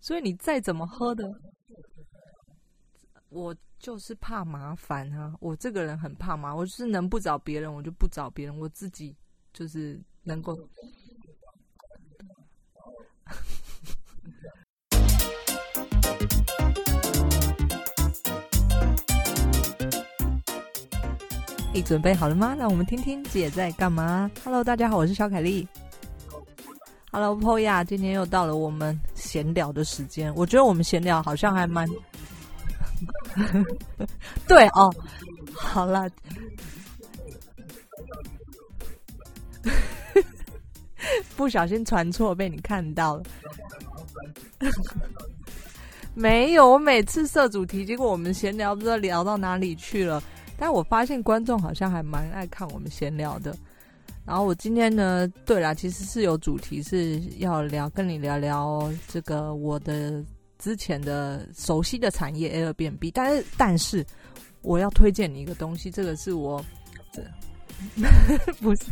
所以你再怎么喝的，我就是怕麻烦啊！我这个人很怕麻，我就是能不找别人，我就不找别人，我自己就是能够。你准备好了吗？让我们听听姐在干嘛。Hello，大家好，我是小凯丽。Hello，Po 呀，今天又到了我们闲聊的时间。我觉得我们闲聊好像还蛮 对哦，好了，不小心传错被你看到了。没有，我每次设主题，结果我们闲聊不知道聊到哪里去了。但我发现观众好像还蛮爱看我们闲聊的。然后我今天呢，对啦，其实是有主题是要聊，跟你聊聊这个我的之前的熟悉的产业 Airbnb。但是，但是我要推荐你一个东西，这个是我这 不是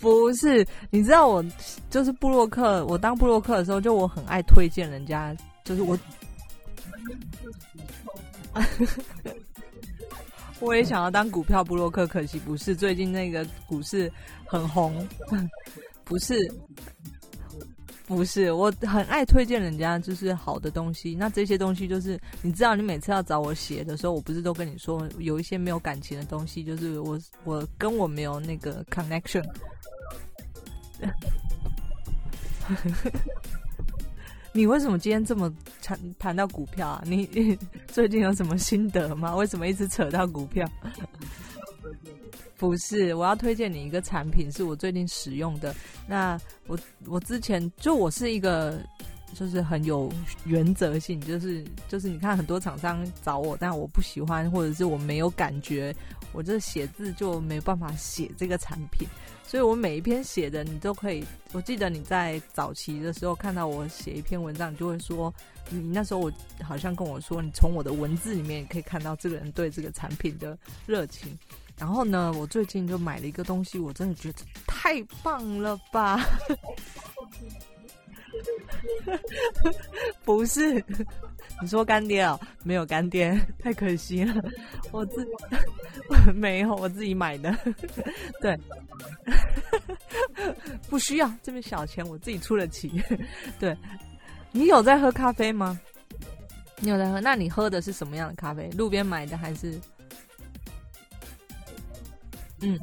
不是，你知道我就是布洛克，我当布洛克的时候，就我很爱推荐人家，就是我。我也想要当股票布洛克，可惜不是。最近那个股市很红，不是，不是。我很爱推荐人家就是好的东西。那这些东西就是，你知道，你每次要找我写的时候，我不是都跟你说，有一些没有感情的东西，就是我我跟我没有那个 connection。你为什么今天这么谈谈到股票啊？你 最近有什么心得吗？为什么一直扯到股票？不是，我要推荐你一个产品，是我最近使用的。那我我之前就我是一个，就是很有原则性，就是就是你看很多厂商找我，但我不喜欢或者是我没有感觉，我这写字就没办法写这个产品。所以我每一篇写的，你都可以。我记得你在早期的时候看到我写一篇文章，你就会说，你那时候我好像跟我说，你从我的文字里面也可以看到这个人对这个产品的热情。然后呢，我最近就买了一个东西，我真的觉得太棒了吧。不是，你说干爹哦？没有干爹，太可惜了。我自 没有，我自己买的。对，不需要这么小钱，我自己出得起。对，你有在喝咖啡吗？你有在喝？那你喝的是什么样的咖啡？路边买的还是？嗯。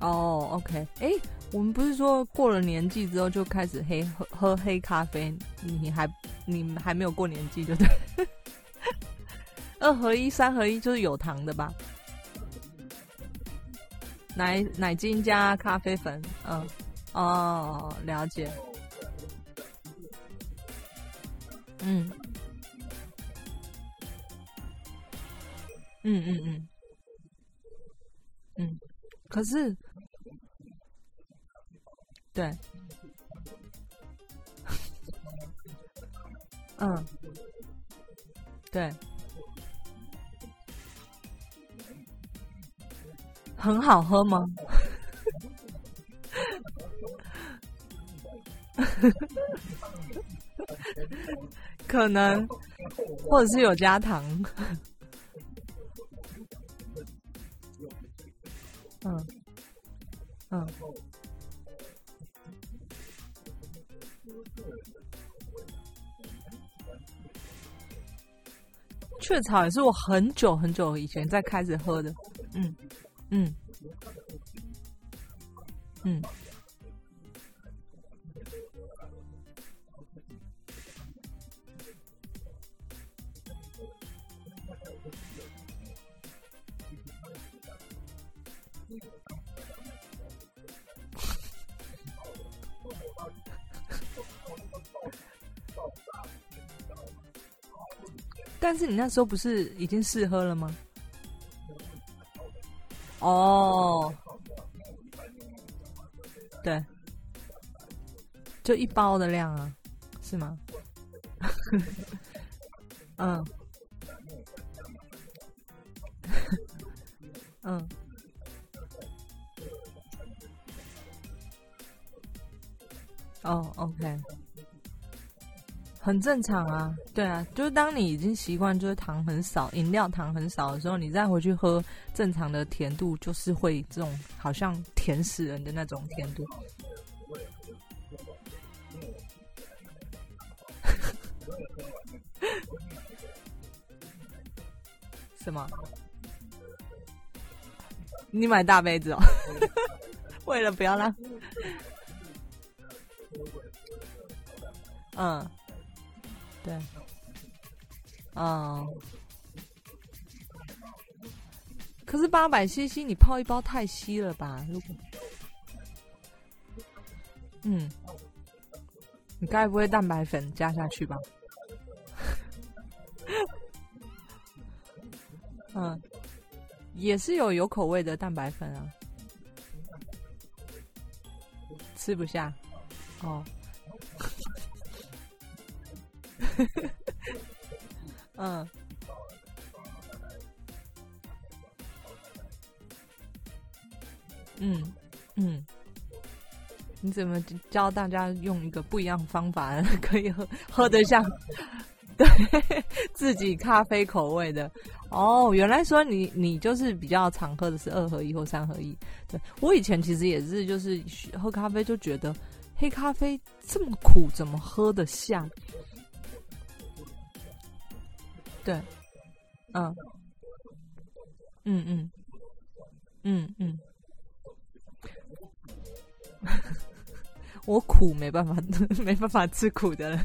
哦，OK，哎。我们不是说过了年纪之后就开始黑喝喝黑咖啡？你还你还没有过年纪，对不对？二合一、三合一就是有糖的吧？奶奶精加咖啡粉，嗯，哦，了解。嗯，嗯嗯嗯，嗯，可是。对，嗯，对，很好喝吗？可能，或者是有加糖。嗯，嗯。雀巢也是我很久很久以前在开始喝的，嗯嗯嗯。但是你那时候不是已经试喝了吗？哦，对，就一包的量啊，是吗？嗯，嗯。哦，OK，很正常啊。对啊，就是当你已经习惯就是糖很少，饮料糖很少的时候，你再回去喝正常的甜度，就是会这种好像甜死人的那种甜度。什么？你买大杯子哦？为了不要让 嗯，对，嗯。可是八百 CC 你泡一包太稀了吧？如果……嗯，你该不会蛋白粉加下去吧？嗯，也是有有口味的蛋白粉啊，吃不下哦。嗯，嗯嗯，你怎么教大家用一个不一样方法可以喝喝得像？对自己咖啡口味的哦，原来说你你就是比较常喝的是二合一或三合一。对我以前其实也是，就是喝咖啡就觉得黑咖啡这么苦，怎么喝得下？对，嗯，嗯嗯，嗯嗯。我苦没办法，没办法吃苦的。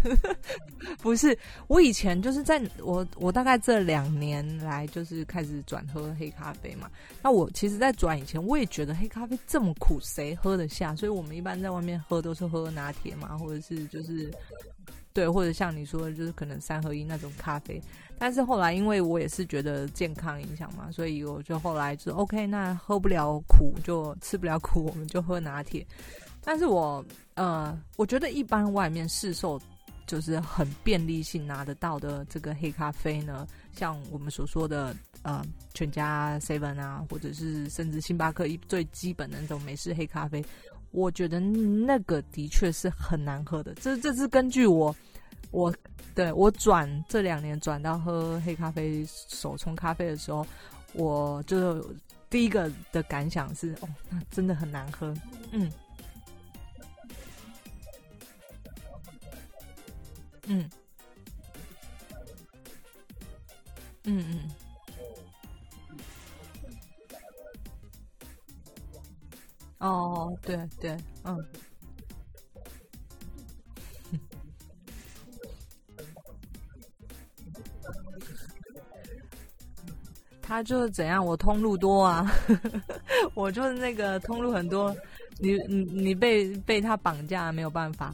不是，我以前就是在我我大概这两年来就是开始转喝黑咖啡嘛。那我其实，在转以前，我也觉得黑咖啡这么苦，谁喝得下？所以我们一般在外面喝都是喝拿铁嘛，或者是就是对，或者像你说的，就是可能三合一那种咖啡。但是后来，因为我也是觉得健康影响嘛，所以我就后来就 OK，那喝不了苦就吃不了苦，我们就喝拿铁。但是我呃，我觉得一般外面市售就是很便利性拿得到的这个黑咖啡呢，像我们所说的呃全家 seven 啊，或者是甚至星巴克一最基本的那种美式黑咖啡，我觉得那个的确是很难喝的。这这是根据我我对我转这两年转到喝黑咖啡手冲咖啡的时候，我就是第一个的感想是哦，那真的很难喝，嗯。嗯，嗯嗯，哦，对对，嗯，他就是怎样，我通路多啊，我就是那个通路很多，你你你被被他绑架没有办法。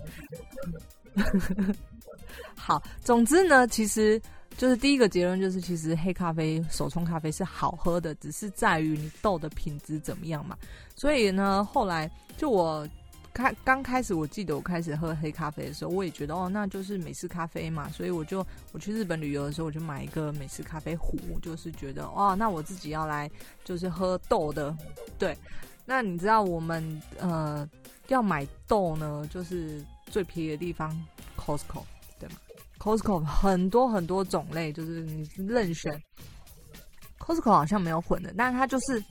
好，总之呢，其实就是第一个结论就是，其实黑咖啡、手冲咖啡是好喝的，只是在于你豆的品质怎么样嘛。所以呢，后来就我开刚开始，我记得我开始喝黑咖啡的时候，我也觉得哦，那就是美式咖啡嘛。所以我就我去日本旅游的时候，我就买一个美式咖啡壶，就是觉得哦，那我自己要来就是喝豆的。对，那你知道我们呃要买豆呢，就是最便宜的地方 Costco。Costco 很多很多种类，就是你任选。Costco 好像没有混的，但是它就是，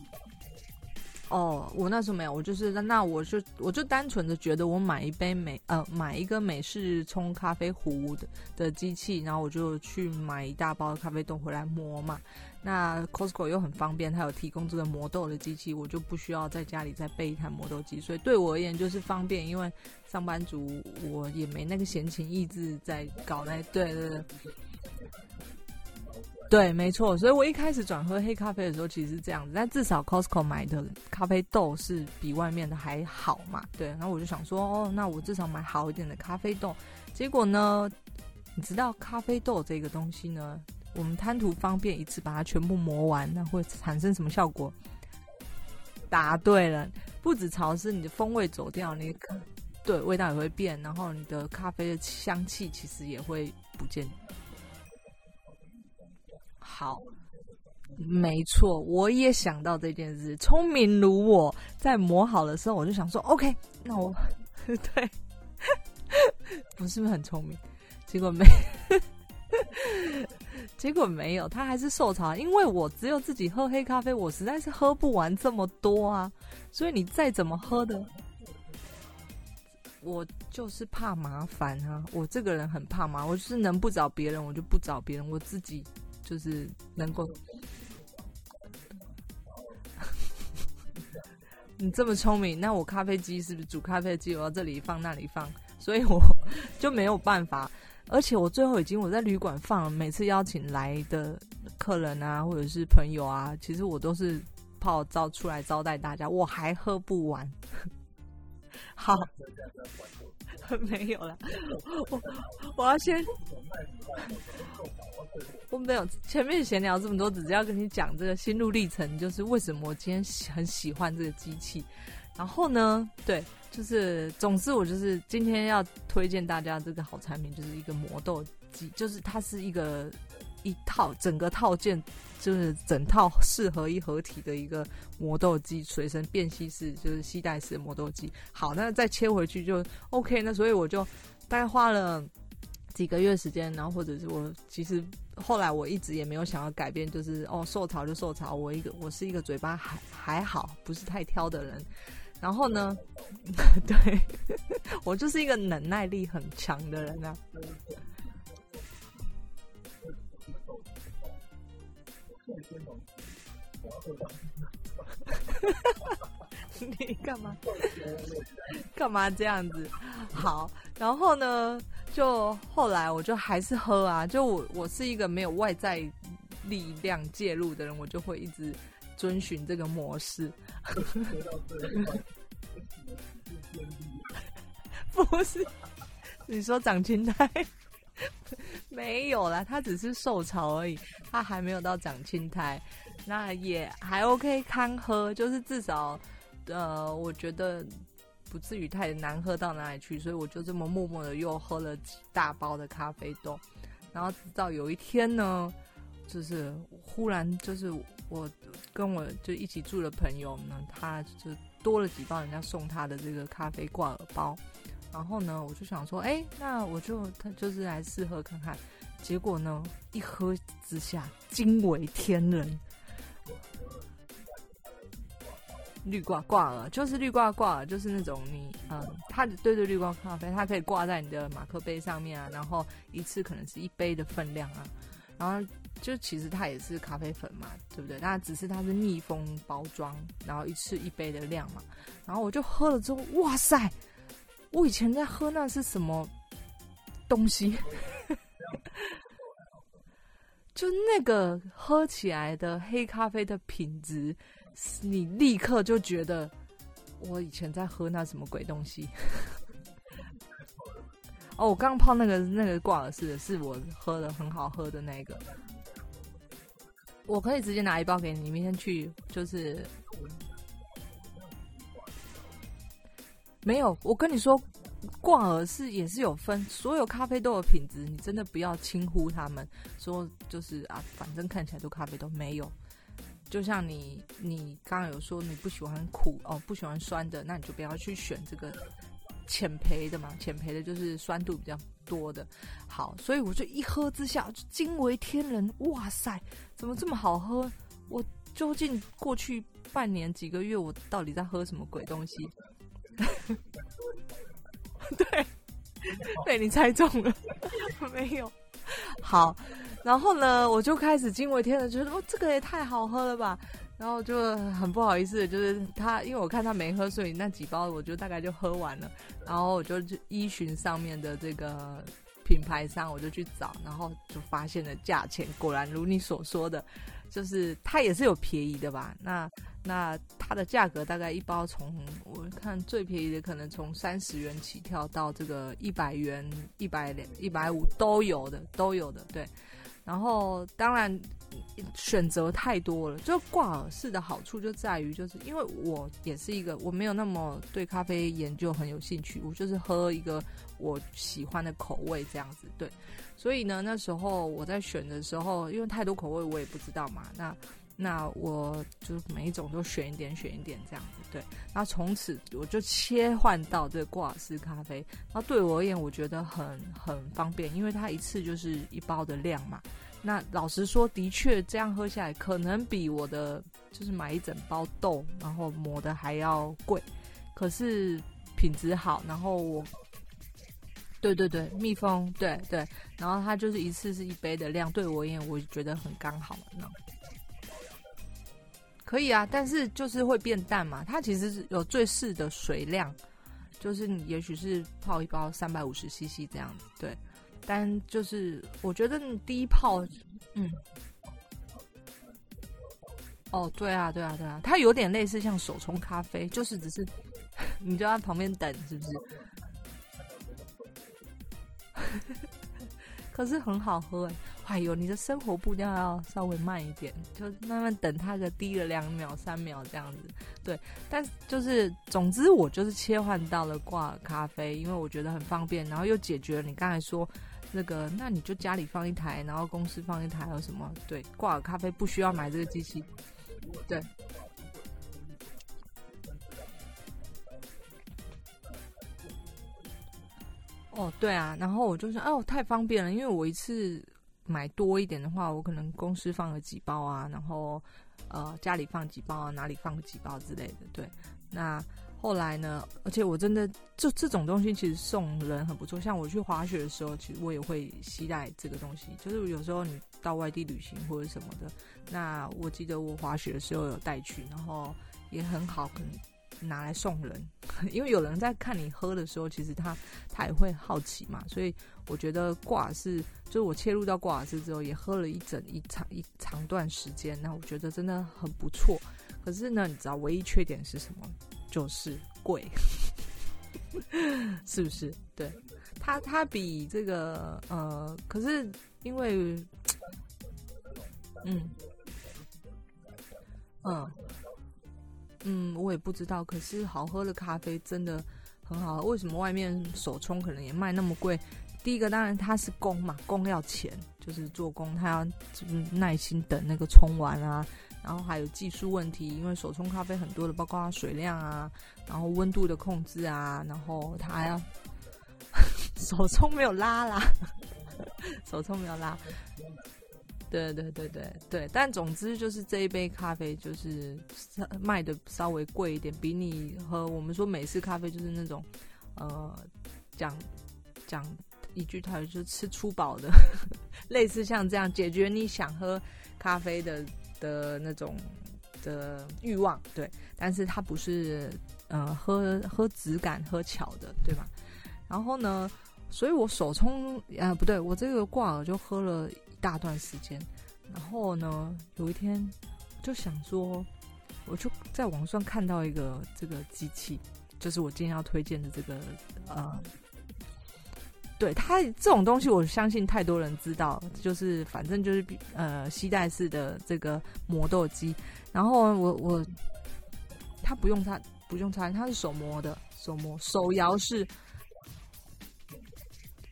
哦，我那时候没有，我就是那我就我就单纯的觉得我买一杯美呃买一个美式冲咖啡壶的的机器，然后我就去买一大包咖啡豆回来磨嘛。那 Costco 又很方便，它有提供这个磨豆的机器，我就不需要在家里再备一台磨豆机，所以对我而言就是方便。因为上班族我也没那个闲情逸致在搞那，对对对，对，没错。所以我一开始转喝黑咖啡的时候，其实是这样子。但至少 Costco 买的咖啡豆是比外面的还好嘛，对。然后我就想说，哦，那我至少买好一点的咖啡豆。结果呢，你知道咖啡豆这个东西呢？我们贪图方便，一次把它全部磨完，那会产生什么效果？答对了，不止潮湿，你的风味走掉，你对味道也会变，然后你的咖啡的香气其实也会不见。好，没错，我也想到这件事。聪明如我，在磨好的时候，我就想说，OK，那我 对 不是不是很聪明？结果没，结果没有，他还是受潮。因为我只有自己喝黑咖啡，我实在是喝不完这么多啊。所以你再怎么喝的，我就是怕麻烦啊。我这个人很怕麻烦，我就是能不找别人，我就不找别人，我自己就是能够。你这么聪明，那我咖啡机是不是煮咖啡机？我要这里放那里放，所以我就没有办法。而且我最后已经我在旅馆放，每次邀请来的客人啊，或者是朋友啊，其实我都是泡招出来招待大家，我还喝不完。好。没有了，我我要先，我没有前面闲聊这么多，只是要跟你讲这个心路历程，就是为什么我今天很喜欢这个机器。然后呢，对，就是总之我就是今天要推荐大家这个好产品，就是一个磨豆机，就是它是一个一套整个套件。就是整套四合一合体的一个磨豆机，随身便携式，就是携带式磨豆机。好，那再切回去就 OK。那所以我就大概花了几个月时间，然后或者是我其实后来我一直也没有想要改变，就是哦受潮就受潮。我一个我是一个嘴巴还还好，不是太挑的人。然后呢，对 我就是一个忍耐力很强的人啊。你干嘛？干嘛这样子？好，然后呢？就后来我就还是喝啊。就我我是一个没有外在力量介入的人，我就会一直遵循这个模式。不是，你说长青苔？没有啦，它只是受潮而已，它还没有到长青苔，那也还 OK，堪喝，就是至少，呃，我觉得不至于太难喝到哪里去，所以我就这么默默的又喝了几大包的咖啡豆，然后直到有一天呢，就是忽然就是我跟我就一起住的朋友呢，他就多了几包人家送他的这个咖啡挂耳包。然后呢，我就想说，哎，那我就他就是来试喝看看。结果呢，一喝之下惊为天人。绿挂挂耳就是绿挂挂耳，就是那种你嗯，它的对对绿挂咖啡，它可以挂在你的马克杯上面啊，然后一次可能是一杯的分量啊。然后就其实它也是咖啡粉嘛，对不对？那只是它是密封包装，然后一次一杯的量嘛。然后我就喝了之后，哇塞！我以前在喝那是什么东西？就那个喝起来的黑咖啡的品质，你立刻就觉得我以前在喝那什么鬼东西。哦，我刚泡那个那个挂耳式的，是我喝的很好喝的那个。我可以直接拿一包给你，明天去就是。没有，我跟你说，挂耳是也是有分，所有咖啡豆的品质，你真的不要轻忽他们。说就是啊，反正看起来都咖啡豆没有。就像你，你刚刚有说你不喜欢苦哦，不喜欢酸的，那你就不要去选这个浅焙的嘛。浅焙的就是酸度比较多的。好，所以我就一喝之下就惊为天人，哇塞，怎么这么好喝？我究竟过去半年几个月，我到底在喝什么鬼东西？对，对你猜中了，没有好，然后呢，我就开始惊为天人，觉得哦，这个也太好喝了吧，然后就很不好意思，就是他，因为我看他没喝，所以那几包我就大概就喝完了，然后我就去依循上面的这个品牌商，我就去找，然后就发现了价钱，果然如你所说的。就是它也是有便宜的吧？那那它的价格大概一包从我看最便宜的可能从三十元起跳到这个一百元、一百两、一百五都有的，都有的。对，然后当然选择太多了。就挂耳式的好处就在于，就是因为我也是一个我没有那么对咖啡研究很有兴趣，我就是喝一个我喜欢的口味这样子。对。所以呢，那时候我在选的时候，因为太多口味我也不知道嘛。那那我就每一种都选一点，选一点这样子。对，那从此我就切换到这个挂耳式咖啡。那对我而言，我觉得很很方便，因为它一次就是一包的量嘛。那老实说，的确这样喝下来，可能比我的就是买一整包豆然后磨的还要贵。可是品质好，然后我，对对对，蜜蜂，对对，然后它就是一次是一杯的量，对我而言，我觉得很刚好呢。可以啊，但是就是会变淡嘛。它其实是有最适的水量，就是你也许是泡一包三百五十 CC 这样子，对。但就是我觉得你第一泡，嗯，哦，对啊，对啊，对啊，它有点类似像手冲咖啡，就是只是 你就在旁边等，是不是？可是很好喝哎。哎呦，你的生活步调要稍微慢一点，就慢慢等它个低了两秒、三秒这样子。对，但就是，总之我就是切换到了挂耳咖啡，因为我觉得很方便，然后又解决了你刚才说那个，那你就家里放一台，然后公司放一台，有什么？对，挂耳咖啡不需要买这个机器。对。哦，对啊，然后我就说，哦，太方便了，因为我一次。买多一点的话，我可能公司放了几包啊，然后呃家里放几包啊，哪里放几包之类的。对，那后来呢？而且我真的就这种东西，其实送人很不错。像我去滑雪的时候，其实我也会携带这个东西。就是有时候你到外地旅行或者什么的，那我记得我滑雪的时候有带去，然后也很好，可能。拿来送人，因为有人在看你喝的时候，其实他他也会好奇嘛，所以我觉得挂是，就是我切入到挂式之后，也喝了一整一长一长段时间，那我觉得真的很不错。可是呢，你知道唯一缺点是什么？就是贵，是不是？对，它它比这个呃，可是因为，嗯嗯。嗯，我也不知道。可是好喝的咖啡真的很好。为什么外面手冲可能也卖那么贵？第一个当然它是工嘛，工要钱，就是做工，他要就是耐心等那个冲完啊。然后还有技术问题，因为手冲咖啡很多的，包括水量啊，然后温度的控制啊，然后它还要 手冲没有拉啦，手冲没有拉。对对对对对，但总之就是这一杯咖啡就是卖的稍微贵一点，比你喝我们说美式咖啡就是那种，呃，讲讲一句台语就吃粗饱的，类似像这样解决你想喝咖啡的的那种的欲望，对，但是它不是呃喝喝质感喝巧的，对吧？然后呢，所以我手冲啊不对，我这个挂耳就喝了一。大段时间，然后呢，有一天就想说，我就在网上看到一个这个机器，就是我今天要推荐的这个呃，对他这种东西，我相信太多人知道，就是反正就是呃，吸带式的这个磨豆机，然后我我他不用擦不用擦，它是手磨的，手磨手摇式，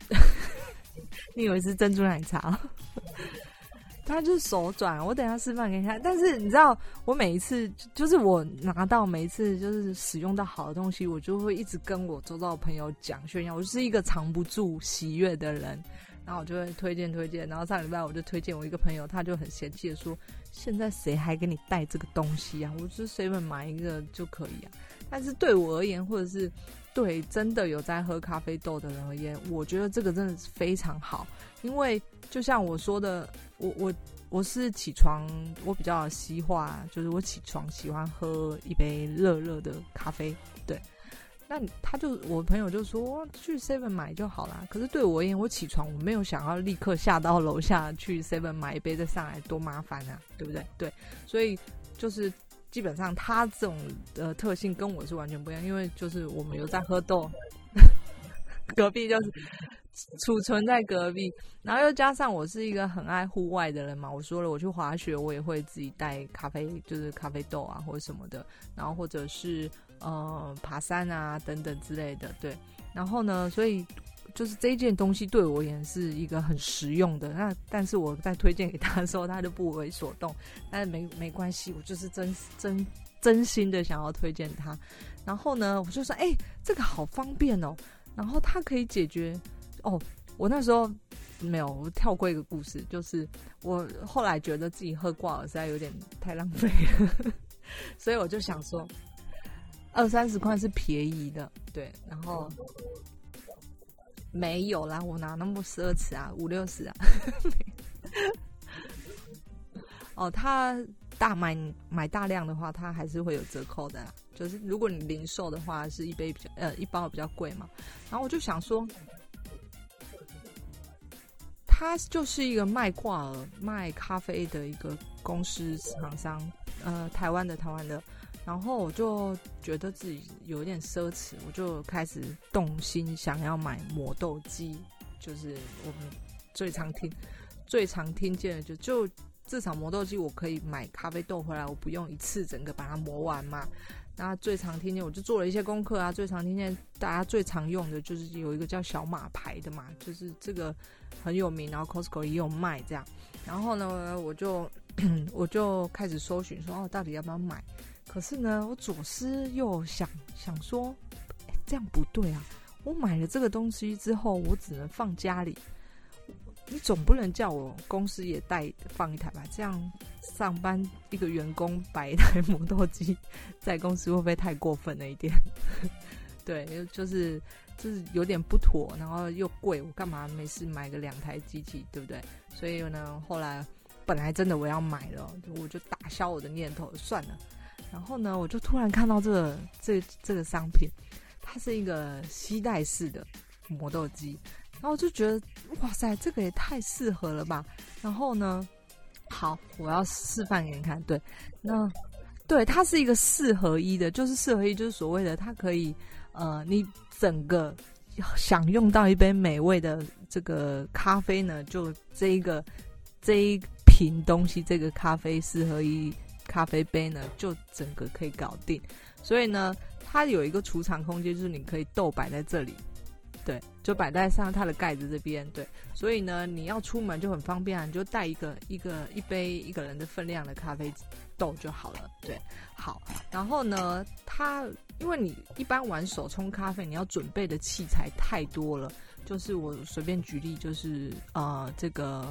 你以为是珍珠奶茶？它就是手转，我等下示范给你看。但是你知道，我每一次就是我拿到每一次就是使用到好的东西，我就会一直跟我周遭的朋友讲炫耀。我是一个藏不住喜悦的人，然后我就会推荐推荐。然后上礼拜我就推荐我一个朋友，他就很嫌弃的说：“现在谁还给你带这个东西啊？我就随便买一个就可以啊。”但是对我而言，或者是对真的有在喝咖啡豆的人而言，我觉得这个真的是非常好，因为就像我说的。我我我是起床，我比较西化，就是我起床喜欢喝一杯热热的咖啡。对，那他就我朋友就说去 Seven 买就好啦。可是对我而言，我起床我没有想要立刻下到楼下去 Seven 买一杯再上来，多麻烦啊，对不对？对，所以就是基本上他这种的特性跟我是完全不一样，因为就是我们有在喝豆，隔壁就是。储存在隔壁，然后又加上我是一个很爱户外的人嘛。我说了，我去滑雪，我也会自己带咖啡，就是咖啡豆啊或者什么的。然后或者是呃爬山啊等等之类的，对。然后呢，所以就是这件东西对我而言是一个很实用的。那但是我在推荐给他的时候，他就不为所动。但是没没关系，我就是真真真心的想要推荐他。然后呢，我就说，哎，这个好方便哦。然后它可以解决哦。我那时候没有，我跳过一个故事，就是我后来觉得自己喝挂耳实在有点太浪费了，所以我就想说。二三十块是便宜的，对，然后没有啦，我拿那么奢侈啊，五六十啊。哦，他大买买大量的话，他还是会有折扣的，就是如果你零售的话，是一杯比较呃一包比较贵嘛。然后我就想说，他就是一个卖挂耳、卖咖啡的一个公司厂商，呃，台湾的台湾的。然后我就觉得自己有点奢侈，我就开始动心想要买磨豆机，就是我们最常听、最常听见的，就就至少磨豆机我可以买咖啡豆回来，我不用一次整个把它磨完嘛。那最常听见，我就做了一些功课啊，最常听见大家最常用的就是有一个叫小马牌的嘛，就是这个很有名，然后 Costco 也有卖这样。然后呢，我就 我就开始搜寻说，哦，到底要不要买？可是呢，我左思右想，想说，这样不对啊！我买了这个东西之后，我只能放家里，你总不能叫我公司也带放一台吧？这样上班一个员工摆一台磨豆机在公司，会不会太过分了一点？对，就是就是有点不妥，然后又贵，我干嘛没事买个两台机器，对不对？所以呢，后来本来真的我要买了，我就打消我的念头，算了。然后呢，我就突然看到这个这这个商品，它是一个吸带式的磨豆机，然后我就觉得哇塞，这个也太适合了吧！然后呢，好，我要示范给你看。对，那对它是一个四合一的，就是四合一，就是所谓的它可以呃，你整个享用到一杯美味的这个咖啡呢，就这一个这一瓶东西，这个咖啡四合一。咖啡杯呢，就整个可以搞定，所以呢，它有一个储藏空间，就是你可以豆摆在这里，对，就摆在上它的盖子这边，对，所以呢，你要出门就很方便啊，你就带一个一个一杯一个人的分量的咖啡豆就好了，对，好，然后呢，它因为你一般玩手冲咖啡，你要准备的器材太多了，就是我随便举例，就是呃，这个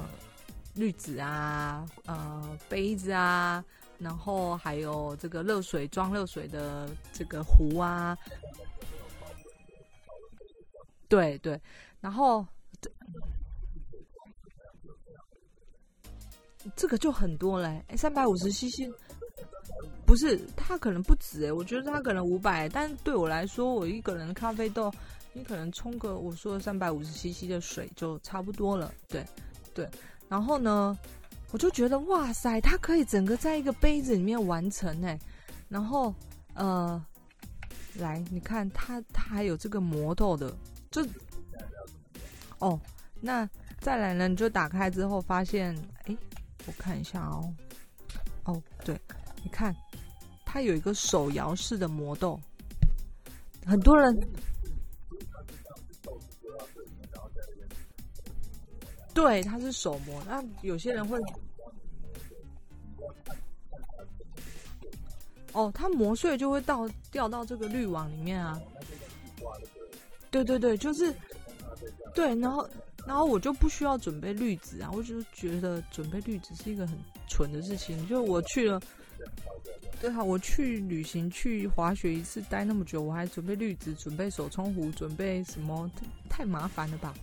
滤纸啊，呃，杯子啊。然后还有这个热水装热水的这个壶啊，对对，然后这个就很多嘞，哎，三百五十 CC，不是，它可能不止哎，我觉得它可能五百，但对我来说，我一个人咖啡豆，你可能冲个我说的三百五十 CC 的水就差不多了，对对，然后呢？我就觉得哇塞，它可以整个在一个杯子里面完成呢，然后呃，来你看它它还有这个磨豆的，就哦，那再来呢，你就打开之后发现，哎，我看一下哦，哦对，你看它有一个手摇式的磨豆，很多人。对，它是手磨。那有些人会，哦，它磨碎就会到掉到这个滤网里面啊。对对对，就是，对，然后然后我就不需要准备滤纸啊，我就觉得准备滤纸是一个很蠢的事情。就我去了，对啊，我去旅行去滑雪一次待那么久，我还准备滤纸，准备手冲壶，准备什么？太麻烦了吧。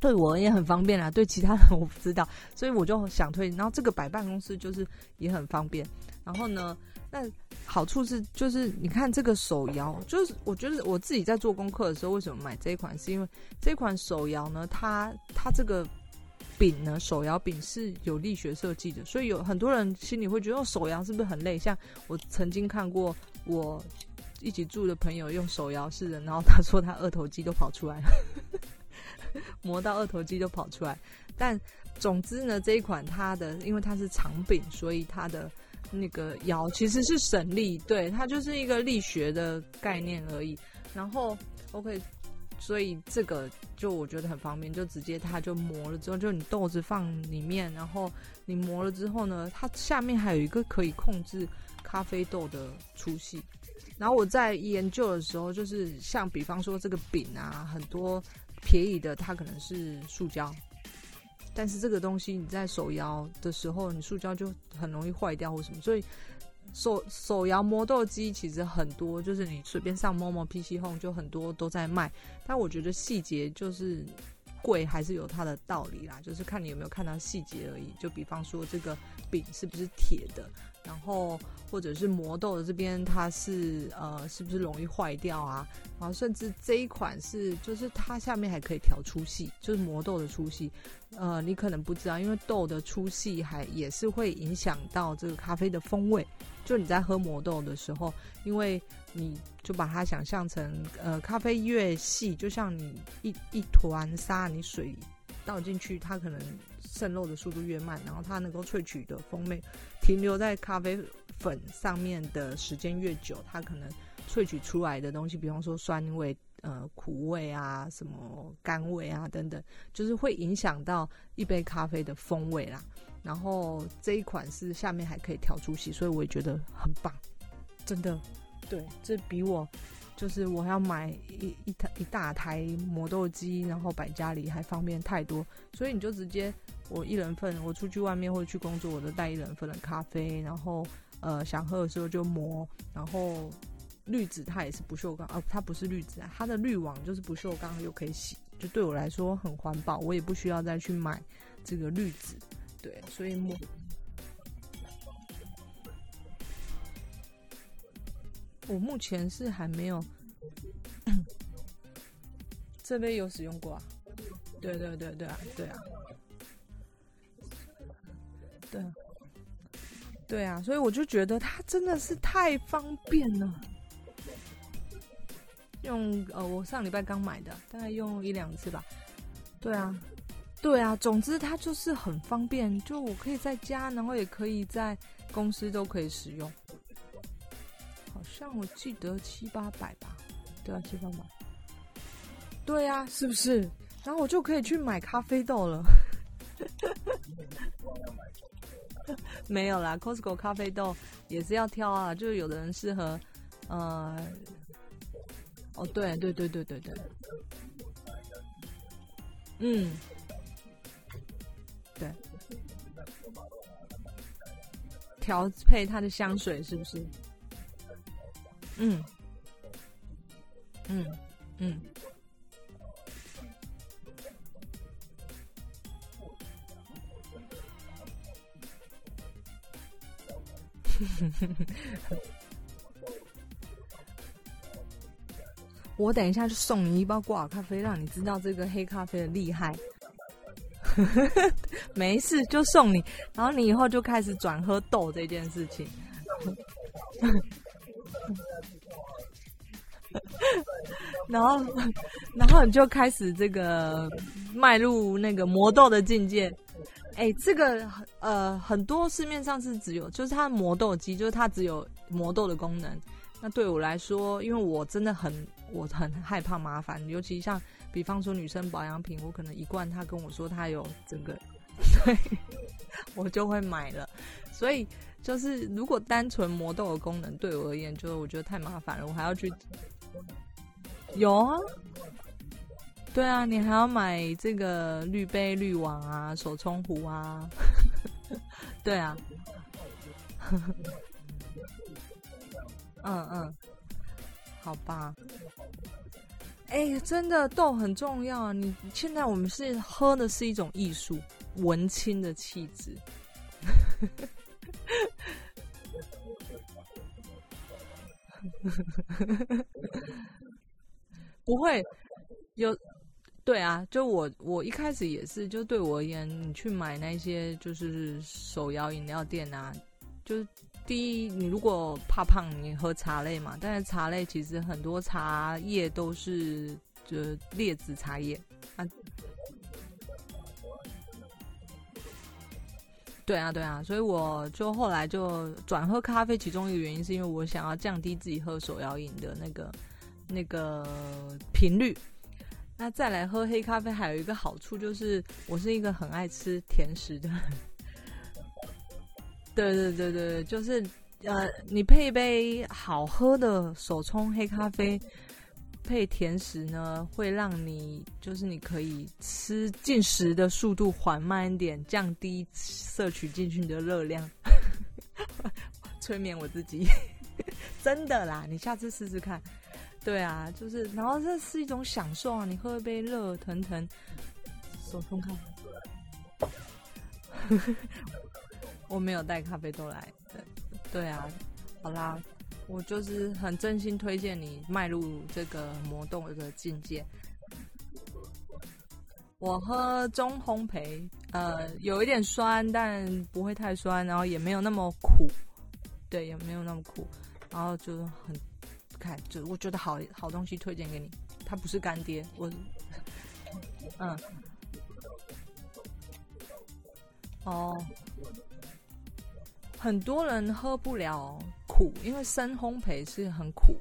对我也很方便啦，对其他人我不知道，所以我就想推。然后这个摆办公室就是也很方便。然后呢，那好处是就是你看这个手摇，就是我觉得我自己在做功课的时候，为什么买这一款？是因为这款手摇呢，它它这个柄呢，手摇柄是有力学设计的，所以有很多人心里会觉得手摇是不是很累？像我曾经看过我一起住的朋友用手摇式的，然后他说他二头肌都跑出来了。磨到二头肌就跑出来，但总之呢，这一款它的因为它是长柄，所以它的那个摇其实是省力，对，它就是一个力学的概念而已。然后，OK，所以这个就我觉得很方便，就直接它就磨了之后，就你豆子放里面，然后你磨了之后呢，它下面还有一个可以控制咖啡豆的粗细。然后我在研究的时候，就是像比方说这个饼啊，很多便宜的它可能是塑胶，但是这个东西你在手摇的时候，你塑胶就很容易坏掉或什么，所以。手手摇磨豆机其实很多，就是你随便上某某 PC Home 就很多都在卖，但我觉得细节就是贵还是有它的道理啦，就是看你有没有看到细节而已。就比方说这个饼是不是铁的，然后或者是磨豆的这边它是呃是不是容易坏掉啊？然后甚至这一款是就是它下面还可以调粗细，就是磨豆的粗细。呃，你可能不知道，因为豆的粗细还也是会影响到这个咖啡的风味。就你在喝磨豆的时候，因为你就把它想象成，呃，咖啡越细，就像你一一团沙，你水倒进去，它可能渗漏的速度越慢，然后它能够萃取的风味停留在咖啡粉上面的时间越久，它可能萃取出来的东西，比方说酸味、呃苦味啊、什么甘味啊等等，就是会影响到一杯咖啡的风味啦。然后这一款是下面还可以调出息，所以我也觉得很棒，真的，对，这比我就是我要买一一台一大台磨豆机，然后摆家里还方便太多。所以你就直接我一人份，我出去外面或者去工作，我就带一人份的咖啡，然后呃想喝的时候就磨，然后滤纸它也是不锈钢，哦，它不是滤纸啊，它的滤网就是不锈钢又可以洗，就对我来说很环保，我也不需要再去买这个滤纸。对，所以我目前是还没有这杯有使用过啊？对对对对啊，对啊，对，对啊，所以我就觉得它真的是太方便了。用呃，我上礼拜刚买的，大概用一两次吧。对啊。对啊，总之它就是很方便，就我可以在家，然后也可以在公司都可以使用。好像我记得七八百吧，对啊，七八百。对啊，是不是？然后我就可以去买咖啡豆了。没有啦，Costco 咖啡豆也是要挑啊，就有的人适合，呃，哦，对对对对对对，嗯。对，调配它的香水是不是？嗯，嗯嗯。我等一下就送你一包挂耳咖啡，让你知道这个黑咖啡的厉害。没事，就送你。然后你以后就开始转喝豆这件事情，然后，然后你就开始这个迈入那个磨豆的境界。哎，这个呃，很多市面上是只有，就是它磨豆机，就是它只有磨豆的功能。那对我来说，因为我真的很，我很害怕麻烦，尤其像。比方说女生保养品，我可能一罐，他跟我说他有整个，对我就会买了。所以就是如果单纯磨豆的功能对我而言，就是我觉得太麻烦了，我还要去。有啊，对啊，你还要买这个滤杯、滤网啊、手冲壶啊，对啊。嗯嗯，好吧。哎，真的豆很重要！你现在我们是喝的是一种艺术，文青的气质。不会有对啊，就我我一开始也是，就对我而言，你去买那些就是手摇饮料店啊，就是第一，你如果怕胖，你喝茶类嘛。但是茶类其实很多茶叶都是就劣质茶叶啊。对啊，对啊，所以我就后来就转喝咖啡，其中一个原因是因为我想要降低自己喝手摇饮的那个那个频率。那再来喝黑咖啡，还有一个好处就是，我是一个很爱吃甜食的。对对对对，就是呃，你配一杯好喝的手冲黑咖啡，配甜食呢，会让你就是你可以吃进食的速度缓慢一点，降低摄取进去的热量。催眠我自己，真的啦！你下次试试看。对啊，就是，然后这是一种享受啊！你喝一杯热腾腾手冲咖啡，我没有带咖啡豆来。对啊，好啦，我就是很真心推荐你迈入这个魔动的境界。我喝中烘焙，呃，有一点酸，但不会太酸，然后也没有那么苦，对，也没有那么苦，然后就很。看，就我觉得好好东西推荐给你，他不是干爹，我，嗯，哦，很多人喝不了苦，因为生烘焙是很苦，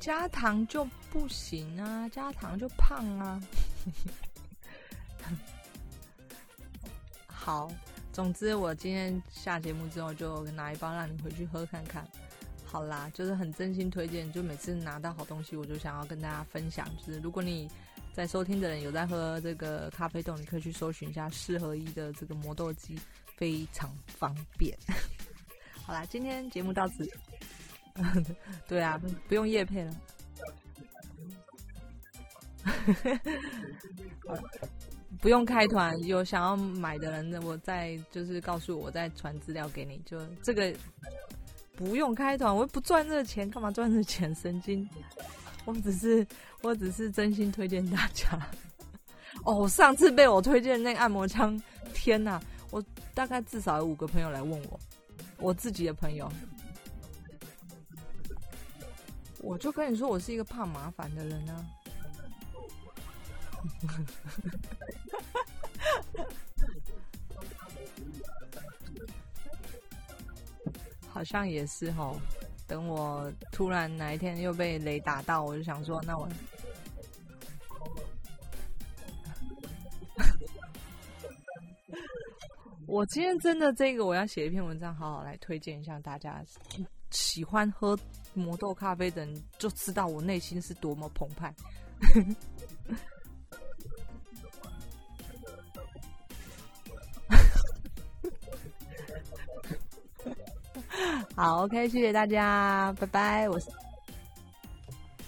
加糖就不行啊，加糖就胖啊，好。总之，我今天下节目之后就拿一包让你回去喝看看。好啦，就是很真心推荐，就每次拿到好东西，我就想要跟大家分享。就是如果你在收听的人有在喝这个咖啡豆，你可以去搜寻一下四合一的这个磨豆机，非常方便。好啦，今天节目到此。对啊，不用叶配了。不用开团，有想要买的人，我再就是告诉我，再传资料给你。就这个不用开团，我又不赚这个钱，干嘛赚这钱？神经！我只是 我只是真心推荐大家。哦，上次被我推荐那个按摩枪，天哪！我大概至少有五个朋友来问我，我自己的朋友，我就跟你说，我是一个怕麻烦的人啊。好像也是哈，等我突然哪一天又被雷打到，我就想说，那我，我今天真的这个我要写一篇文章，好好来推荐一下大家。喜欢喝魔豆咖啡的人就知道我内心是多么澎湃。好，OK，谢谢大家，拜拜，我是。